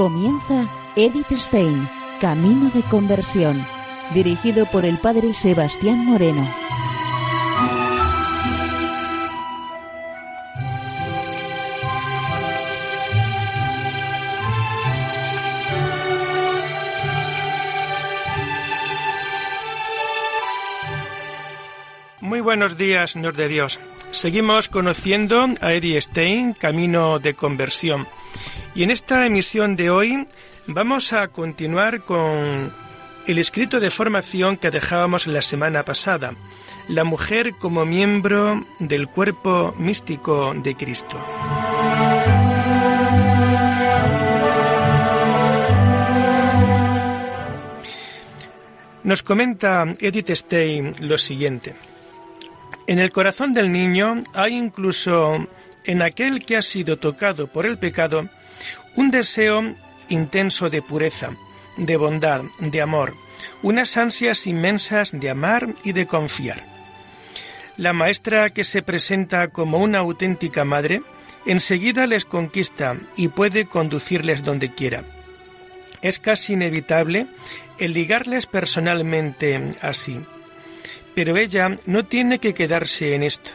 Comienza Edith Stein, Camino de Conversión, dirigido por el Padre Sebastián Moreno. Muy buenos días, Señor de Dios. Seguimos conociendo a Edith Stein, Camino de Conversión. Y en esta emisión de hoy vamos a continuar con el escrito de formación que dejábamos la semana pasada, la mujer como miembro del cuerpo místico de Cristo. Nos comenta Edith Stein lo siguiente. En el corazón del niño hay incluso en aquel que ha sido tocado por el pecado un deseo intenso de pureza, de bondad, de amor, unas ansias inmensas de amar y de confiar. La maestra que se presenta como una auténtica madre, enseguida les conquista y puede conducirles donde quiera. Es casi inevitable el ligarles personalmente así. Pero ella no tiene que quedarse en esto.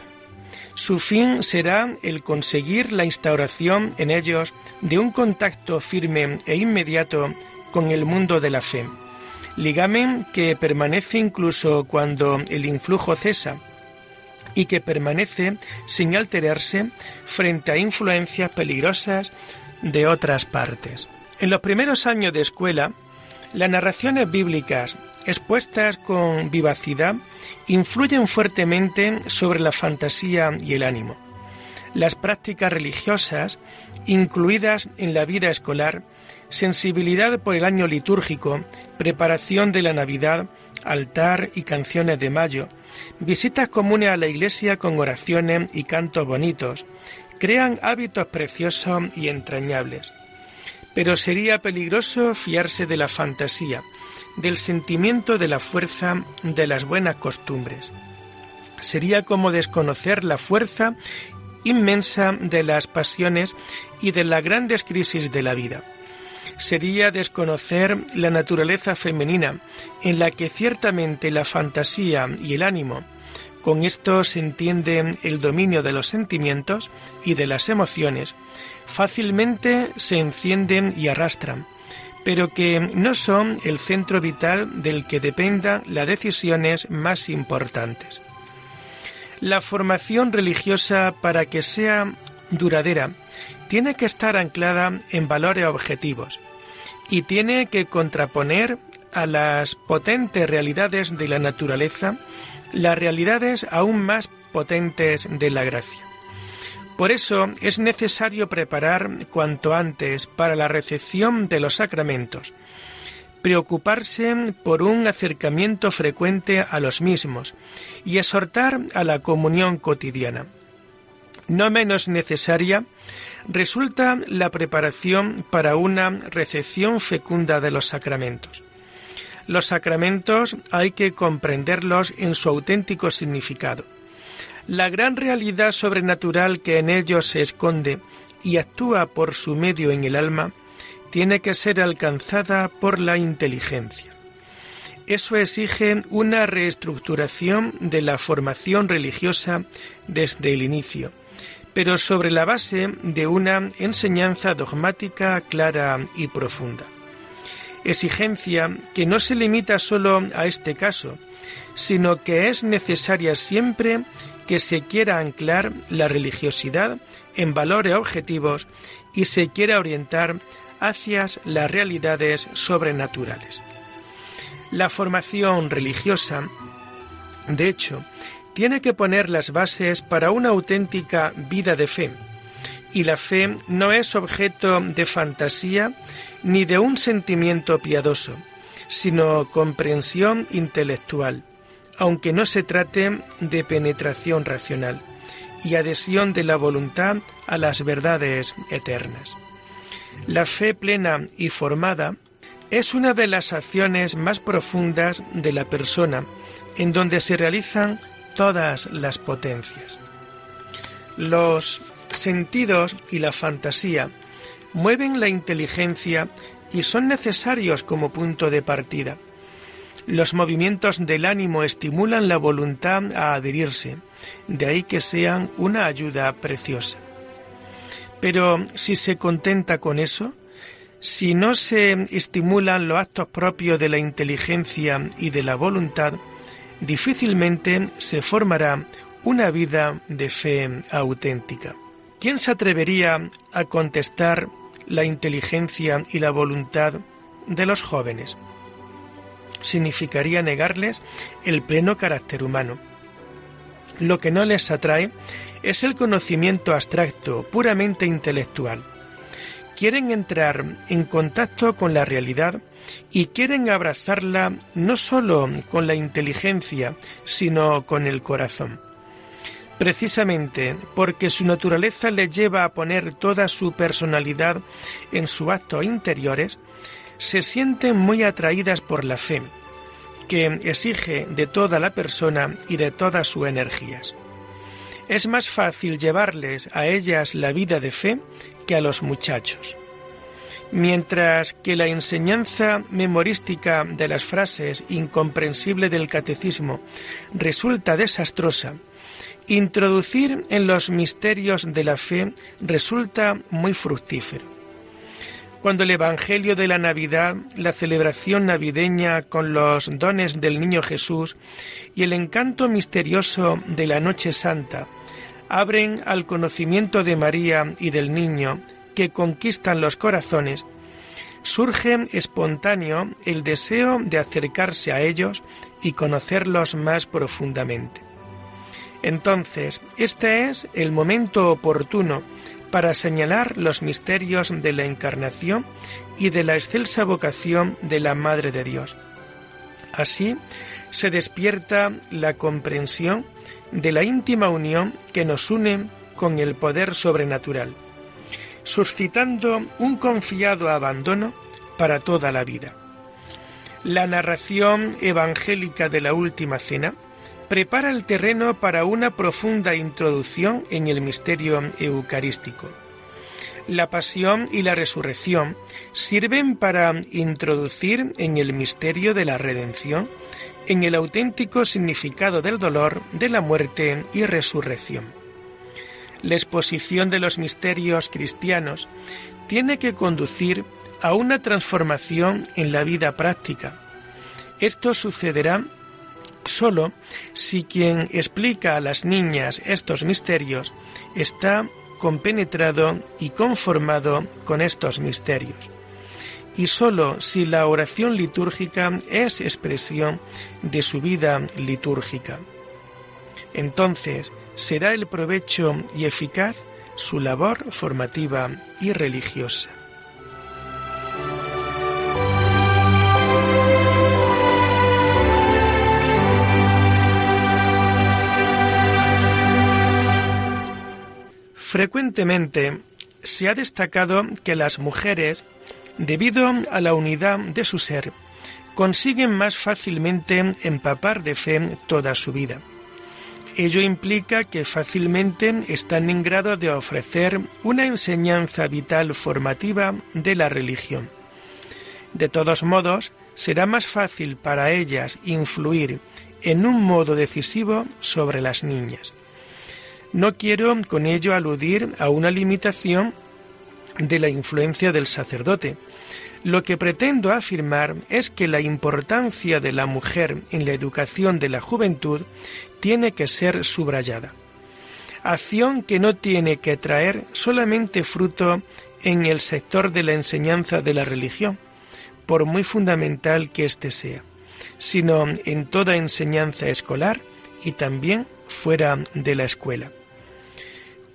Su fin será el conseguir la instauración en ellos de un contacto firme e inmediato con el mundo de la fe, ligamen que permanece incluso cuando el influjo cesa y que permanece sin alterarse frente a influencias peligrosas de otras partes. En los primeros años de escuela, las narraciones bíblicas expuestas con vivacidad influyen fuertemente sobre la fantasía y el ánimo. Las prácticas religiosas, incluidas en la vida escolar, sensibilidad por el año litúrgico, preparación de la Navidad, altar y canciones de mayo, visitas comunes a la iglesia con oraciones y cantos bonitos, crean hábitos preciosos y entrañables. Pero sería peligroso fiarse de la fantasía, del sentimiento de la fuerza de las buenas costumbres. Sería como desconocer la fuerza inmensa de las pasiones y de las grandes crisis de la vida. Sería desconocer la naturaleza femenina, en la que ciertamente la fantasía y el ánimo, con esto se entiende el dominio de los sentimientos y de las emociones, fácilmente se encienden y arrastran, pero que no son el centro vital del que dependan las decisiones más importantes. La formación religiosa, para que sea duradera, tiene que estar anclada en valores objetivos y tiene que contraponer a las potentes realidades de la naturaleza las realidades aún más potentes de la gracia. Por eso es necesario preparar cuanto antes para la recepción de los sacramentos, preocuparse por un acercamiento frecuente a los mismos y exhortar a la comunión cotidiana. No menos necesaria resulta la preparación para una recepción fecunda de los sacramentos. Los sacramentos hay que comprenderlos en su auténtico significado la gran realidad sobrenatural que en ellos se esconde y actúa por su medio en el alma, tiene que ser alcanzada por la inteligencia. Eso exige una reestructuración de la formación religiosa desde el inicio, pero sobre la base de una enseñanza dogmática clara y profunda. Exigencia que no se limita solo a este caso, sino que es necesaria siempre que se quiera anclar la religiosidad en valores objetivos y se quiera orientar hacia las realidades sobrenaturales. La formación religiosa, de hecho, tiene que poner las bases para una auténtica vida de fe, y la fe no es objeto de fantasía ni de un sentimiento piadoso, sino comprensión intelectual aunque no se trate de penetración racional y adhesión de la voluntad a las verdades eternas. La fe plena y formada es una de las acciones más profundas de la persona, en donde se realizan todas las potencias. Los sentidos y la fantasía mueven la inteligencia y son necesarios como punto de partida. Los movimientos del ánimo estimulan la voluntad a adherirse, de ahí que sean una ayuda preciosa. Pero si se contenta con eso, si no se estimulan los actos propios de la inteligencia y de la voluntad, difícilmente se formará una vida de fe auténtica. ¿Quién se atrevería a contestar la inteligencia y la voluntad de los jóvenes? Significaría negarles el pleno carácter humano. Lo que no les atrae es el conocimiento abstracto, puramente intelectual. Quieren entrar en contacto con la realidad y quieren abrazarla no sólo con la inteligencia, sino con el corazón. Precisamente porque su naturaleza les lleva a poner toda su personalidad en sus actos interiores, se sienten muy atraídas por la fe, que exige de toda la persona y de todas sus energías. Es más fácil llevarles a ellas la vida de fe que a los muchachos. Mientras que la enseñanza memorística de las frases incomprensible del catecismo resulta desastrosa, introducir en los misterios de la fe resulta muy fructífero. Cuando el Evangelio de la Navidad, la celebración navideña con los dones del Niño Jesús y el encanto misterioso de la Noche Santa abren al conocimiento de María y del Niño que conquistan los corazones, surge espontáneo el deseo de acercarse a ellos y conocerlos más profundamente. Entonces, este es el momento oportuno para señalar los misterios de la encarnación y de la excelsa vocación de la Madre de Dios. Así se despierta la comprensión de la íntima unión que nos une con el poder sobrenatural, suscitando un confiado abandono para toda la vida. La narración evangélica de la Última Cena prepara el terreno para una profunda introducción en el misterio eucarístico. La pasión y la resurrección sirven para introducir en el misterio de la redención, en el auténtico significado del dolor, de la muerte y resurrección. La exposición de los misterios cristianos tiene que conducir a una transformación en la vida práctica. Esto sucederá solo si quien explica a las niñas estos misterios está compenetrado y conformado con estos misterios. Y sólo si la oración litúrgica es expresión de su vida litúrgica. Entonces será el provecho y eficaz su labor formativa y religiosa. Frecuentemente se ha destacado que las mujeres, debido a la unidad de su ser, consiguen más fácilmente empapar de fe toda su vida. Ello implica que fácilmente están en grado de ofrecer una enseñanza vital formativa de la religión. De todos modos, será más fácil para ellas influir en un modo decisivo sobre las niñas. No quiero con ello aludir a una limitación de la influencia del sacerdote. Lo que pretendo afirmar es que la importancia de la mujer en la educación de la juventud tiene que ser subrayada. Acción que no tiene que traer solamente fruto en el sector de la enseñanza de la religión, por muy fundamental que éste sea, sino en toda enseñanza escolar y también fuera de la escuela.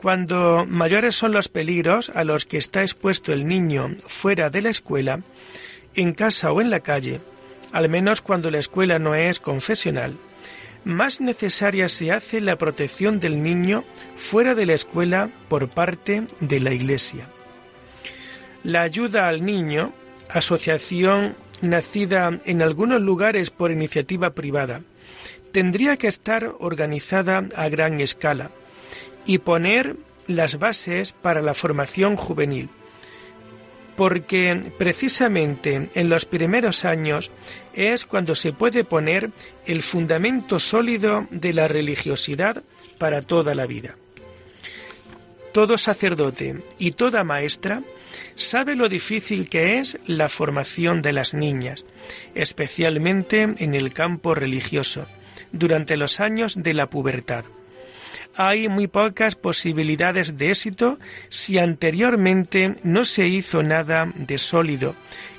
Cuando mayores son los peligros a los que está expuesto el niño fuera de la escuela, en casa o en la calle, al menos cuando la escuela no es confesional, más necesaria se hace la protección del niño fuera de la escuela por parte de la Iglesia. La ayuda al niño, asociación nacida en algunos lugares por iniciativa privada, tendría que estar organizada a gran escala y poner las bases para la formación juvenil, porque precisamente en los primeros años es cuando se puede poner el fundamento sólido de la religiosidad para toda la vida. Todo sacerdote y toda maestra sabe lo difícil que es la formación de las niñas, especialmente en el campo religioso, durante los años de la pubertad. Hay muy pocas posibilidades de éxito si anteriormente no se hizo nada de sólido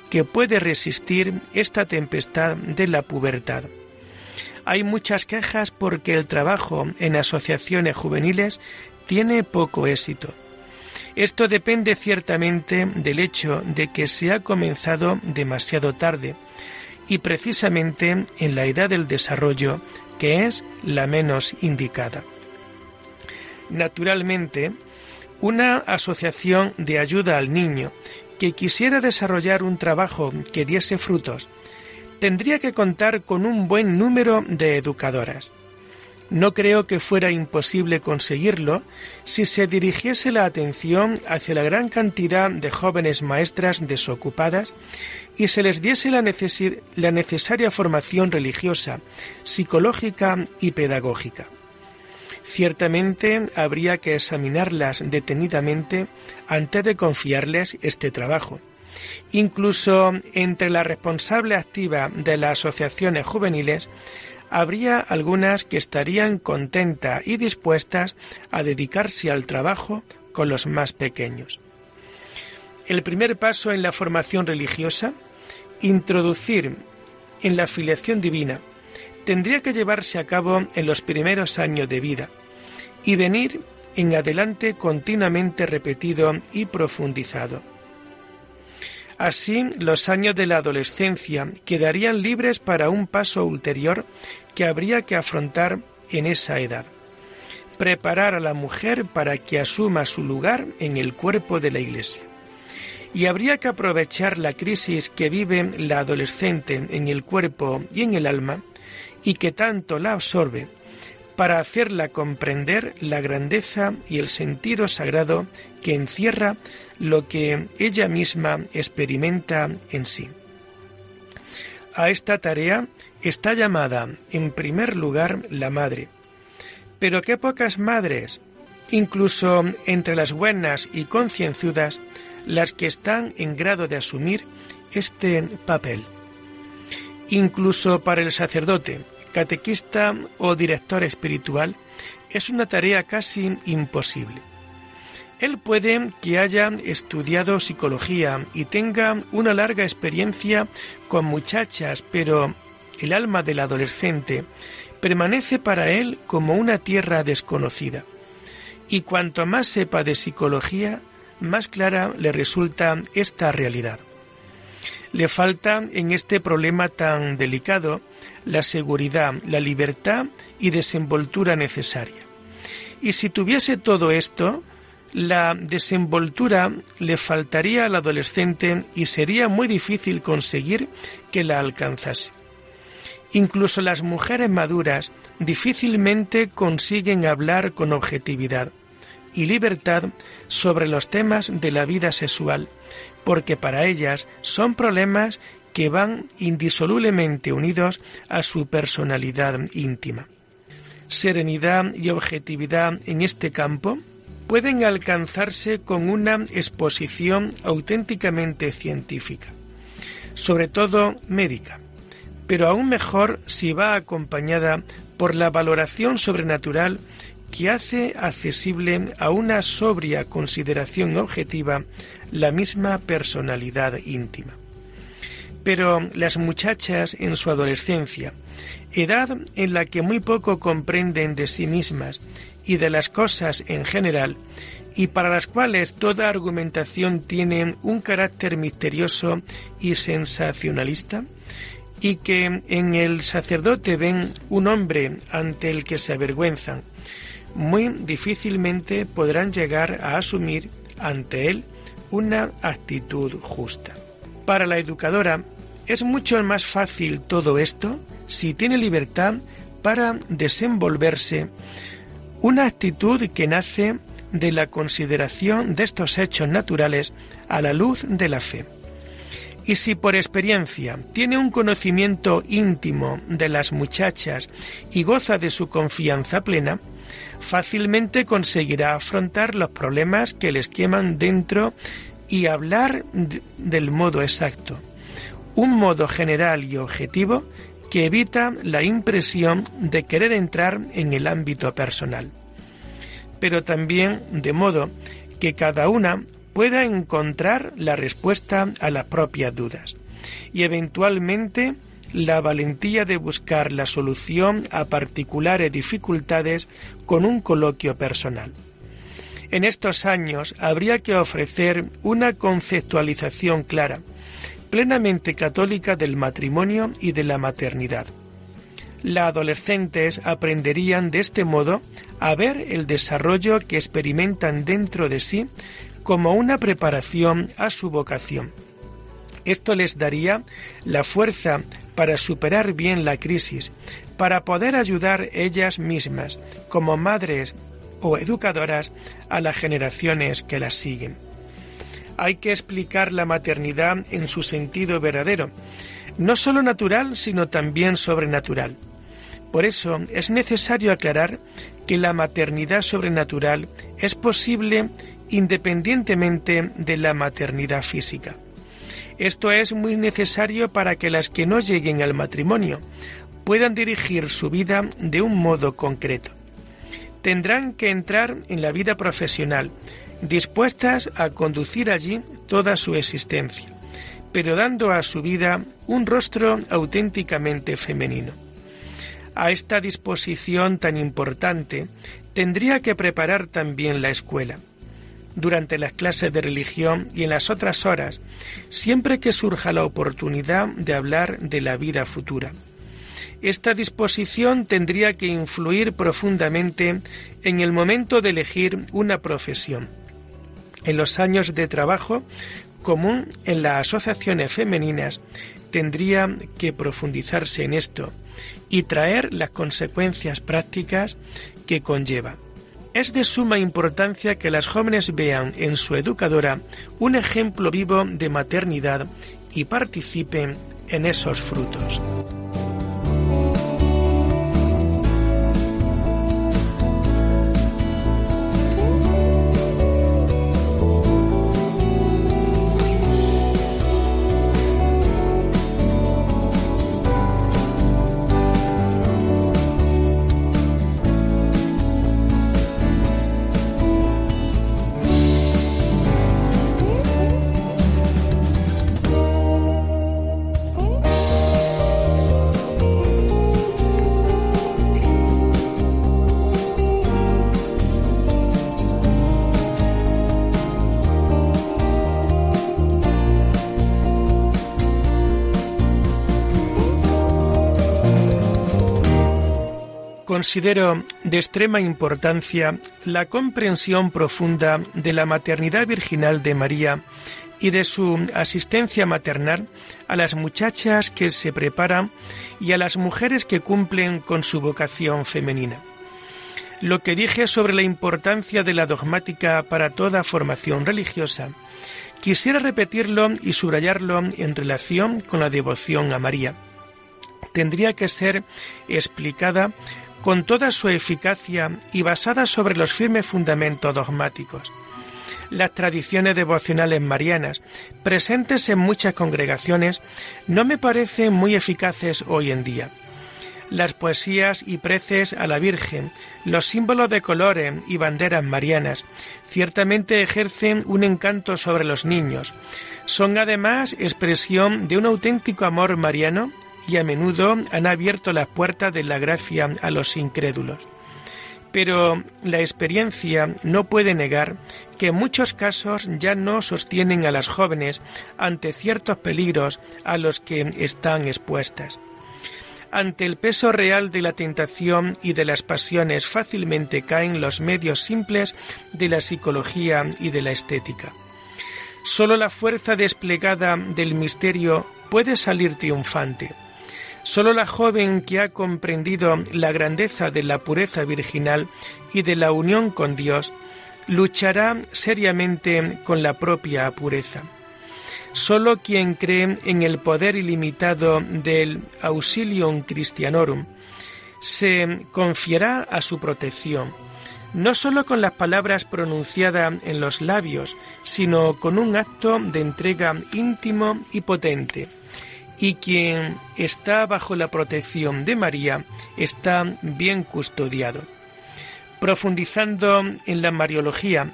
que puede resistir esta tempestad de la pubertad. Hay muchas quejas porque el trabajo en asociaciones juveniles tiene poco éxito. Esto depende ciertamente del hecho de que se ha comenzado demasiado tarde y precisamente en la edad del desarrollo, que es la menos indicada. Naturalmente, una asociación de ayuda al niño que quisiera desarrollar un trabajo que diese frutos tendría que contar con un buen número de educadoras. No creo que fuera imposible conseguirlo si se dirigiese la atención hacia la gran cantidad de jóvenes maestras desocupadas y se les diese la, la necesaria formación religiosa, psicológica y pedagógica. Ciertamente habría que examinarlas detenidamente antes de confiarles este trabajo. Incluso entre la responsable activa de las asociaciones juveniles habría algunas que estarían contentas y dispuestas a dedicarse al trabajo con los más pequeños. El primer paso en la formación religiosa, introducir en la filiación divina, tendría que llevarse a cabo en los primeros años de vida y venir en adelante continuamente repetido y profundizado. Así, los años de la adolescencia quedarían libres para un paso ulterior que habría que afrontar en esa edad. Preparar a la mujer para que asuma su lugar en el cuerpo de la Iglesia. Y habría que aprovechar la crisis que vive la adolescente en el cuerpo y en el alma y que tanto la absorbe para hacerla comprender la grandeza y el sentido sagrado que encierra lo que ella misma experimenta en sí. A esta tarea está llamada en primer lugar la madre. Pero qué pocas madres, incluso entre las buenas y concienzudas, las que están en grado de asumir este papel. Incluso para el sacerdote, catequista o director espiritual, es una tarea casi imposible. Él puede que haya estudiado psicología y tenga una larga experiencia con muchachas, pero el alma del adolescente permanece para él como una tierra desconocida. Y cuanto más sepa de psicología, más clara le resulta esta realidad. Le falta en este problema tan delicado la seguridad, la libertad y desenvoltura necesaria. Y si tuviese todo esto, la desenvoltura le faltaría al adolescente y sería muy difícil conseguir que la alcanzase. Incluso las mujeres maduras difícilmente consiguen hablar con objetividad y libertad sobre los temas de la vida sexual, porque para ellas son problemas que van indisolublemente unidos a su personalidad íntima. Serenidad y objetividad en este campo pueden alcanzarse con una exposición auténticamente científica, sobre todo médica, pero aún mejor si va acompañada por la valoración sobrenatural que hace accesible a una sobria consideración objetiva la misma personalidad íntima. Pero las muchachas en su adolescencia, edad en la que muy poco comprenden de sí mismas y de las cosas en general, y para las cuales toda argumentación tiene un carácter misterioso y sensacionalista, y que en el sacerdote ven un hombre ante el que se avergüenzan, muy difícilmente podrán llegar a asumir ante él una actitud justa. Para la educadora es mucho más fácil todo esto si tiene libertad para desenvolverse una actitud que nace de la consideración de estos hechos naturales a la luz de la fe. Y si por experiencia tiene un conocimiento íntimo de las muchachas y goza de su confianza plena, fácilmente conseguirá afrontar los problemas que les queman dentro y hablar del modo exacto, un modo general y objetivo que evita la impresión de querer entrar en el ámbito personal, pero también de modo que cada una pueda encontrar la respuesta a las propias dudas y eventualmente la valentía de buscar la solución a particulares dificultades con un coloquio personal. En estos años habría que ofrecer una conceptualización clara, plenamente católica del matrimonio y de la maternidad. Las adolescentes aprenderían de este modo a ver el desarrollo que experimentan dentro de sí como una preparación a su vocación. Esto les daría la fuerza para superar bien la crisis, para poder ayudar ellas mismas, como madres o educadoras, a las generaciones que las siguen. Hay que explicar la maternidad en su sentido verdadero, no solo natural, sino también sobrenatural. Por eso es necesario aclarar que la maternidad sobrenatural es posible independientemente de la maternidad física. Esto es muy necesario para que las que no lleguen al matrimonio puedan dirigir su vida de un modo concreto. Tendrán que entrar en la vida profesional, dispuestas a conducir allí toda su existencia, pero dando a su vida un rostro auténticamente femenino. A esta disposición tan importante tendría que preparar también la escuela durante las clases de religión y en las otras horas, siempre que surja la oportunidad de hablar de la vida futura. Esta disposición tendría que influir profundamente en el momento de elegir una profesión. En los años de trabajo común en las asociaciones femeninas tendría que profundizarse en esto y traer las consecuencias prácticas que conlleva. Es de suma importancia que las jóvenes vean en su educadora un ejemplo vivo de maternidad y participen en esos frutos. Considero de extrema importancia la comprensión profunda de la maternidad virginal de María y de su asistencia maternal a las muchachas que se preparan y a las mujeres que cumplen con su vocación femenina. Lo que dije sobre la importancia de la dogmática para toda formación religiosa, quisiera repetirlo y subrayarlo en relación con la devoción a María. Tendría que ser explicada con toda su eficacia y basada sobre los firmes fundamentos dogmáticos. Las tradiciones devocionales marianas, presentes en muchas congregaciones, no me parecen muy eficaces hoy en día. Las poesías y preces a la Virgen, los símbolos de colores y banderas marianas, ciertamente ejercen un encanto sobre los niños. Son además expresión de un auténtico amor mariano y a menudo han abierto las puertas de la gracia a los incrédulos. Pero la experiencia no puede negar que en muchos casos ya no sostienen a las jóvenes ante ciertos peligros a los que están expuestas. Ante el peso real de la tentación y de las pasiones fácilmente caen los medios simples de la psicología y de la estética. Solo la fuerza desplegada del misterio puede salir triunfante. Solo la joven que ha comprendido la grandeza de la pureza virginal y de la unión con Dios luchará seriamente con la propia pureza. Solo quien cree en el poder ilimitado del Auxilium Christianorum se confiará a su protección, no solo con las palabras pronunciadas en los labios, sino con un acto de entrega íntimo y potente. Y quien está bajo la protección de María está bien custodiado. Profundizando en la Mariología,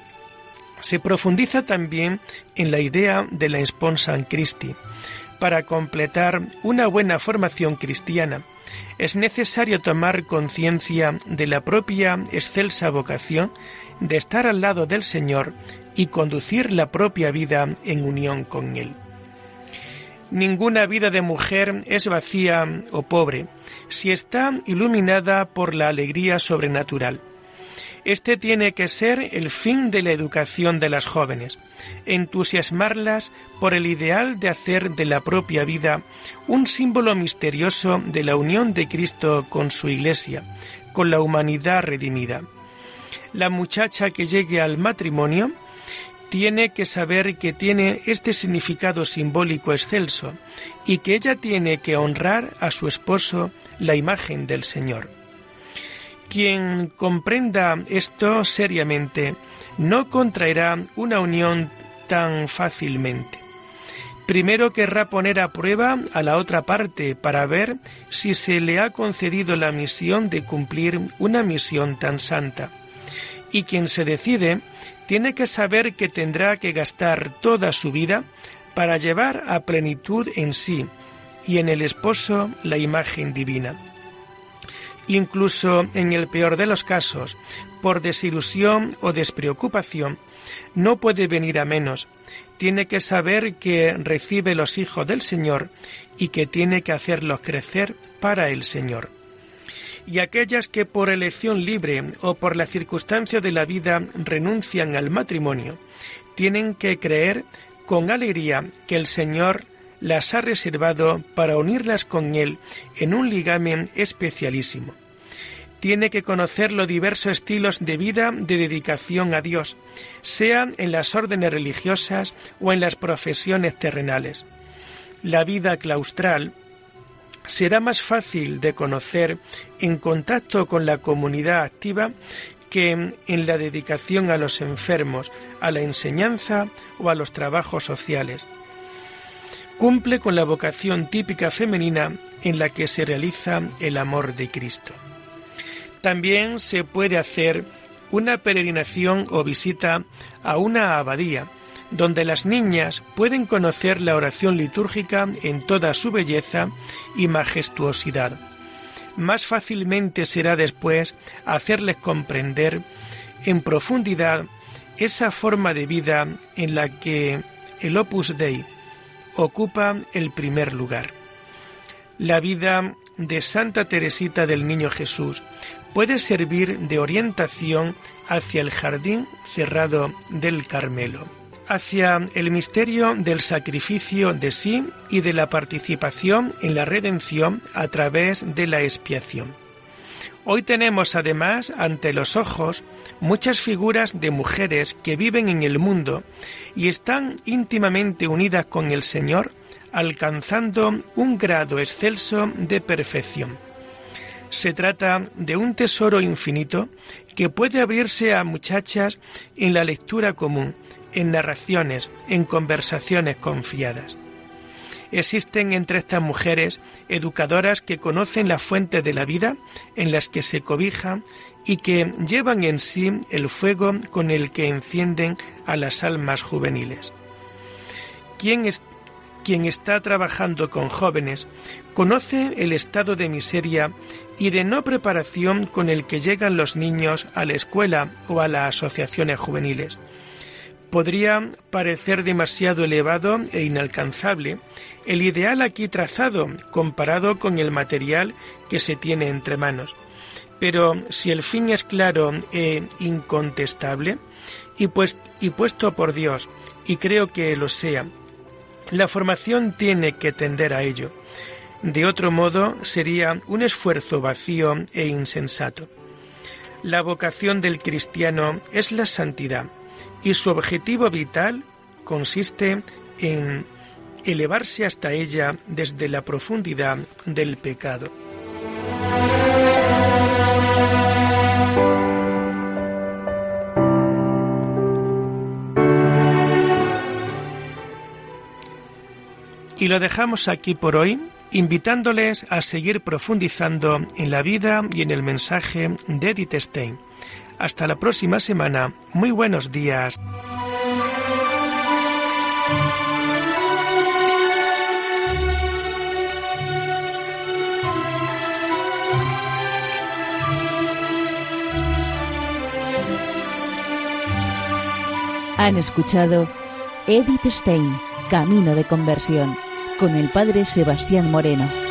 se profundiza también en la idea de la esposa en Christi. Para completar una buena formación cristiana, es necesario tomar conciencia de la propia excelsa vocación de estar al lado del Señor y conducir la propia vida en unión con Él. Ninguna vida de mujer es vacía o pobre si está iluminada por la alegría sobrenatural este tiene que ser el fin de la educación de las jóvenes, entusiasmarlas por el ideal de hacer de la propia vida un símbolo misterioso de la unión de Cristo con su Iglesia, con la humanidad redimida. La muchacha que llegue al matrimonio tiene que saber que tiene este significado simbólico excelso y que ella tiene que honrar a su esposo la imagen del Señor. Quien comprenda esto seriamente no contraerá una unión tan fácilmente. Primero querrá poner a prueba a la otra parte para ver si se le ha concedido la misión de cumplir una misión tan santa. Y quien se decide tiene que saber que tendrá que gastar toda su vida para llevar a plenitud en sí y en el esposo la imagen divina incluso en el peor de los casos, por desilusión o despreocupación, no puede venir a menos. Tiene que saber que recibe los hijos del Señor y que tiene que hacerlos crecer para el Señor. Y aquellas que por elección libre o por la circunstancia de la vida renuncian al matrimonio, tienen que creer con alegría que el Señor las ha reservado para unirlas con Él en un ligamen especialísimo. Tiene que conocer los diversos estilos de vida de dedicación a Dios, sean en las órdenes religiosas o en las profesiones terrenales. La vida claustral será más fácil de conocer en contacto con la comunidad activa que en la dedicación a los enfermos, a la enseñanza o a los trabajos sociales cumple con la vocación típica femenina en la que se realiza el amor de Cristo. También se puede hacer una peregrinación o visita a una abadía, donde las niñas pueden conocer la oración litúrgica en toda su belleza y majestuosidad. Más fácilmente será después hacerles comprender en profundidad esa forma de vida en la que el Opus Dei ocupa el primer lugar. La vida de Santa Teresita del Niño Jesús puede servir de orientación hacia el jardín cerrado del Carmelo, hacia el misterio del sacrificio de sí y de la participación en la redención a través de la expiación. Hoy tenemos además ante los ojos muchas figuras de mujeres que viven en el mundo y están íntimamente unidas con el Señor, alcanzando un grado excelso de perfección. Se trata de un tesoro infinito que puede abrirse a muchachas en la lectura común, en narraciones, en conversaciones confiadas. Existen entre estas mujeres educadoras que conocen la fuente de la vida en las que se cobijan y que llevan en sí el fuego con el que encienden a las almas juveniles. Quien, quien está trabajando con jóvenes conoce el estado de miseria y de no preparación con el que llegan los niños a la escuela o a las asociaciones juveniles podría parecer demasiado elevado e inalcanzable el ideal aquí trazado comparado con el material que se tiene entre manos. Pero si el fin es claro e incontestable, y, pues, y puesto por Dios, y creo que lo sea, la formación tiene que tender a ello. De otro modo sería un esfuerzo vacío e insensato. La vocación del cristiano es la santidad y su objetivo vital consiste en elevarse hasta ella desde la profundidad del pecado. Y lo dejamos aquí por hoy, invitándoles a seguir profundizando en la vida y en el mensaje de Edith Stein. Hasta la próxima semana. Muy buenos días. Han escuchado Edith Stein, Camino de Conversión con el padre Sebastián Moreno.